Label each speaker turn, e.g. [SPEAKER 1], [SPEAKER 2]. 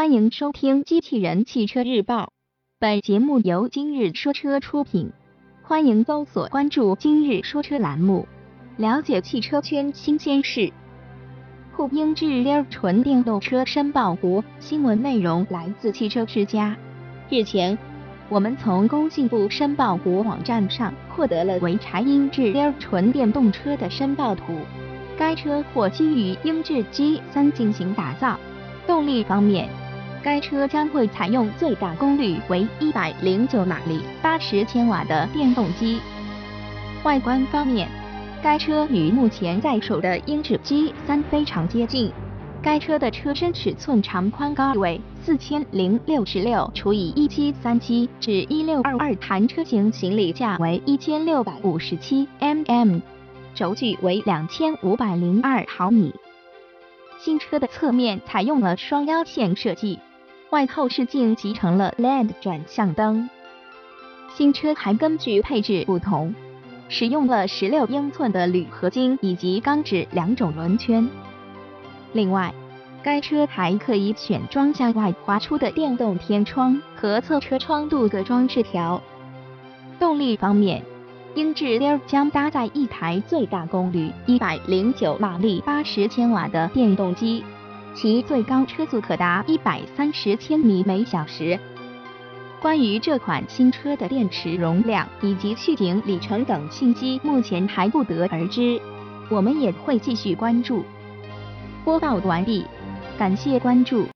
[SPEAKER 1] 欢迎收听《机器人汽车日报》，本节目由今日说车出品。欢迎搜索关注“今日说车”栏目，了解汽车圈新鲜事。酷鹰智溜纯电动车申报图，新闻内容来自汽车之家。日前，我们从工信部申报图网站上获得了潍柴鹰智溜纯电动车的申报图。该车或基于英智 G3 进行打造。动力方面，该车将会采用最大功率为一百零九马力、八十千瓦的电动机。外观方面，该车与目前在手的英智 G3 非常接近。该车的车身尺寸长宽高为四千零六十六除以一七三七至一六二二，弹车型行李架为一千六百五十七 mm，轴距为两千五百零二毫米。新车的侧面采用了双腰线设计。外后视镜集成了 LED 转向灯。新车还根据配置不同，使用了十六英寸的铝合金以及钢制两种轮圈。另外，该车还可以选装向外滑出的电动天窗和侧车窗镀铬装饰条。动力方面，英智溜将搭载一台最大功率一百零九马力、八十千瓦的电动机。其最高车速可达一百三十千米每小时。关于这款新车的电池容量以及续航里程等信息，目前还不得而知。我们也会继续关注。播报完毕，感谢关注。